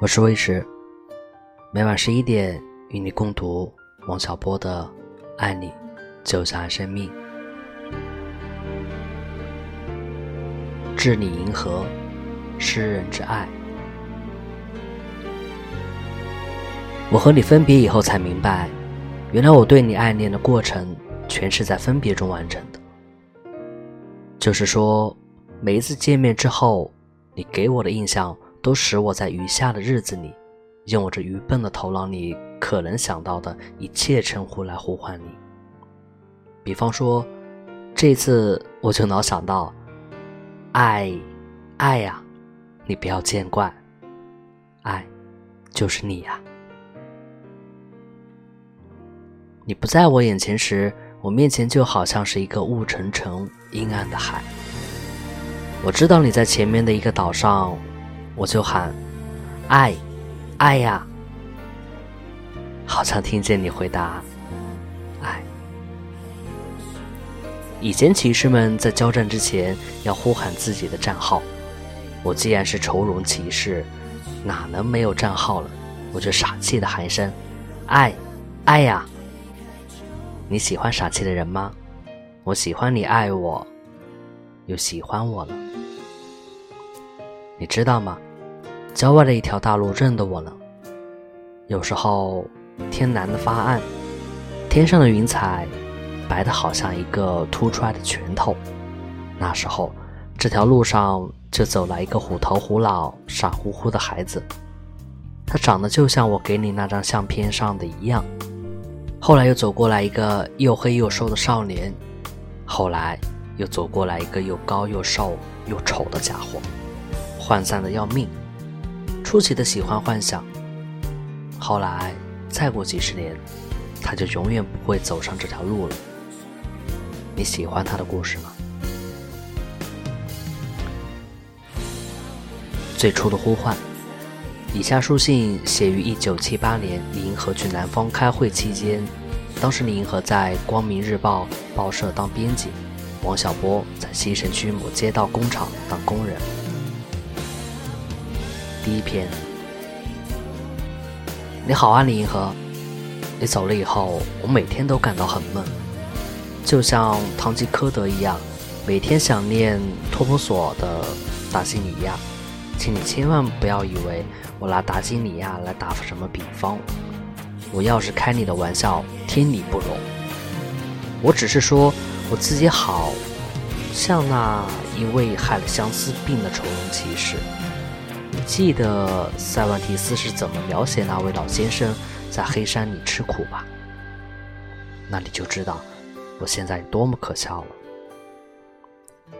我是魏迟，每晚十一点与你共读王小波的《爱你就像生命》，致你银河，诗人之爱。我和你分别以后才明白，原来我对你爱恋的过程全是在分别中完成的。就是说，每一次见面之后，你给我的印象。都使我在余下的日子里，用我这愚笨的头脑里可能想到的一切称呼来呼唤你。比方说，这次我就老想到，爱，爱呀，你不要见怪，爱，就是你呀。你不在我眼前时，我面前就好像是一个雾沉沉、阴暗的海。我知道你在前面的一个岛上。我就喊，爱，爱呀！好像听见你回答，爱。以前骑士们在交战之前要呼喊自己的战号，我既然是愁容骑士，哪能没有战号了？我就傻气的喊一声，爱，爱呀！你喜欢傻气的人吗？我喜欢你爱我，又喜欢我了，你知道吗？郊外的一条大路认得我了。有时候天蓝的发暗，天上的云彩白的好像一个凸出来的拳头。那时候这条路上就走来一个虎头虎脑、傻乎乎的孩子，他长得就像我给你那张相片上的一样。后来又走过来一个又黑又瘦的少年，后来又走过来一个又高又瘦又丑的家伙，涣散的要命。初期的喜欢幻想，后来再过几十年，他就永远不会走上这条路了。你喜欢他的故事吗？最初的呼唤，以下书信写于一九七八年李银河去南方开会期间，当时李银河在《光明日报》报社当编辑，王小波在西城区某街道工厂当工人。第一篇，你好啊，李银河。你走了以后，我每天都感到很闷，就像堂吉诃德一样，每天想念托普索的达西里亚。请你千万不要以为我拿达西里亚来打什么比方，我要是开你的玩笑，天理不容。我只是说我自己好像那一位害了相思病的愁容骑士。记得塞万提斯是怎么描写那位老先生在黑山里吃苦吧？那你就知道我现在多么可笑了。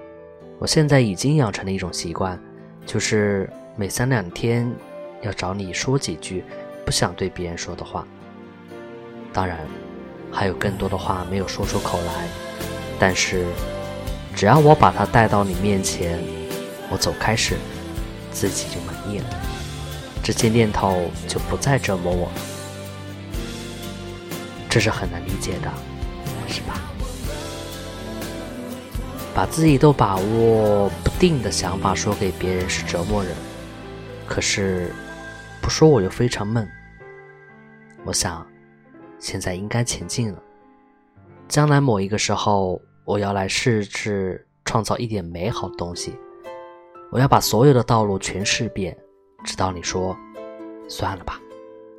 我现在已经养成了一种习惯，就是每三两天要找你说几句不想对别人说的话。当然，还有更多的话没有说出口来，但是只要我把它带到你面前，我走开时。自己就满意了，这些念头就不再折磨我了，这是很难理解的，是吧？把自己都把握不定的想法说给别人是折磨人，可是不说我又非常闷。我想，现在应该前进了，将来某一个时候，我要来试试创造一点美好东西。我要把所有的道路全试遍，直到你说算了吧，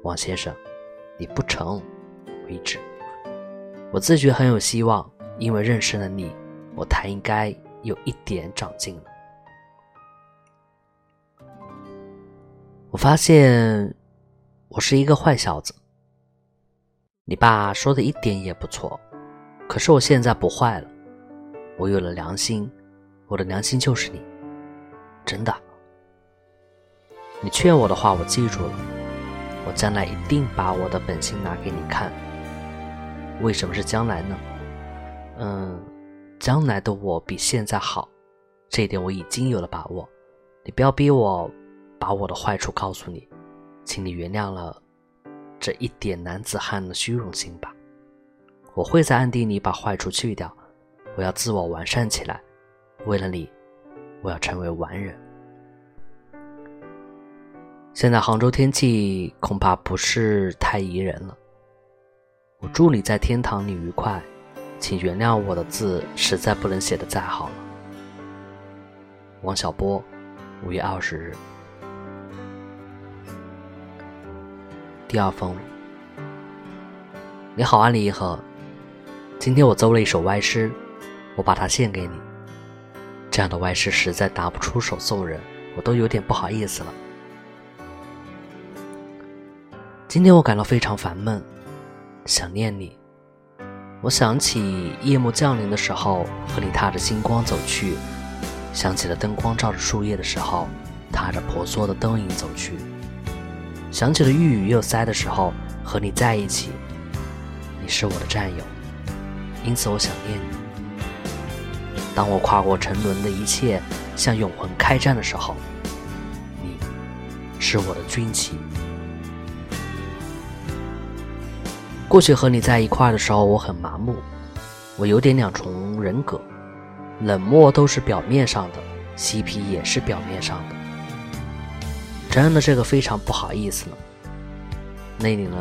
王先生，你不成为止。我自觉很有希望，因为认识了你，我才应该有一点长进了。我发现我是一个坏小子。你爸说的一点也不错，可是我现在不坏了，我有了良心，我的良心就是你。真的，你劝我的话我记住了，我将来一定把我的本性拿给你看。为什么是将来呢？嗯，将来的我比现在好，这一点我已经有了把握。你不要逼我把我的坏处告诉你，请你原谅了这一点男子汉的虚荣心吧。我会在暗地里把坏处去掉，我要自我完善起来，为了你。我要成为完人。现在杭州天气恐怕不是太宜人了。我祝你在天堂里愉快，请原谅我的字实在不能写的再好了。王小波，五月二十日。第二封。你好啊，李一和。今天我奏了一首歪诗，我把它献给你。这样的外事实在拿不出手送人，我都有点不好意思了。今天我感到非常烦闷，想念你。我想起夜幕降临的时候，和你踏着星光走去；想起了灯光照着树叶的时候，踏着婆娑的灯影走去；想起了欲语又塞的时候，和你在一起。你是我的战友，因此我想念你。当我跨过沉沦的一切，向永恒开战的时候，你是我的军旗。过去和你在一块的时候，我很麻木，我有点两重人格，冷漠都是表面上的，嬉皮也是表面上的。承认了这个非常不好意思了，那里呢，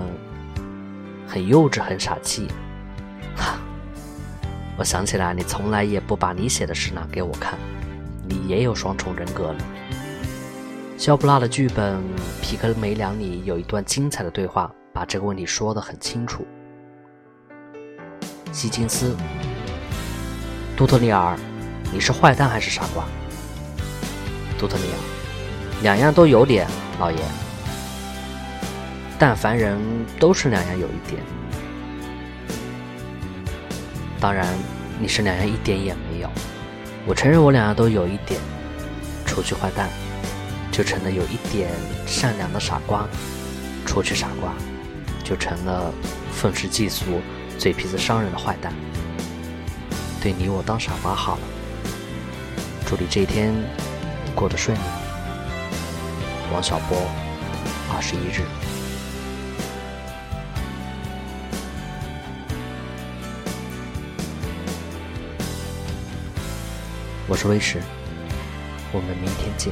很幼稚，很傻气。哈，我想起来，你从来也不把你写的诗拿给我看，你也有双重人格了。肖布拉的剧本《皮克梅良》里有一段精彩的对话。把这个问题说得很清楚。希金斯，杜特里尔，你是坏蛋还是傻瓜？杜特里尔，两样都有点，老爷。但凡人都是两样有一点。当然，你是两样一点也没有。我承认我两样都有一点，除去坏蛋，就成了有一点善良的傻瓜。除去傻瓜。就成了愤世嫉俗、嘴皮子伤人的坏蛋。对你，我当傻瓜好了。祝你这一天过得顺利。王小波，二十一日。我是威石，我们明天见。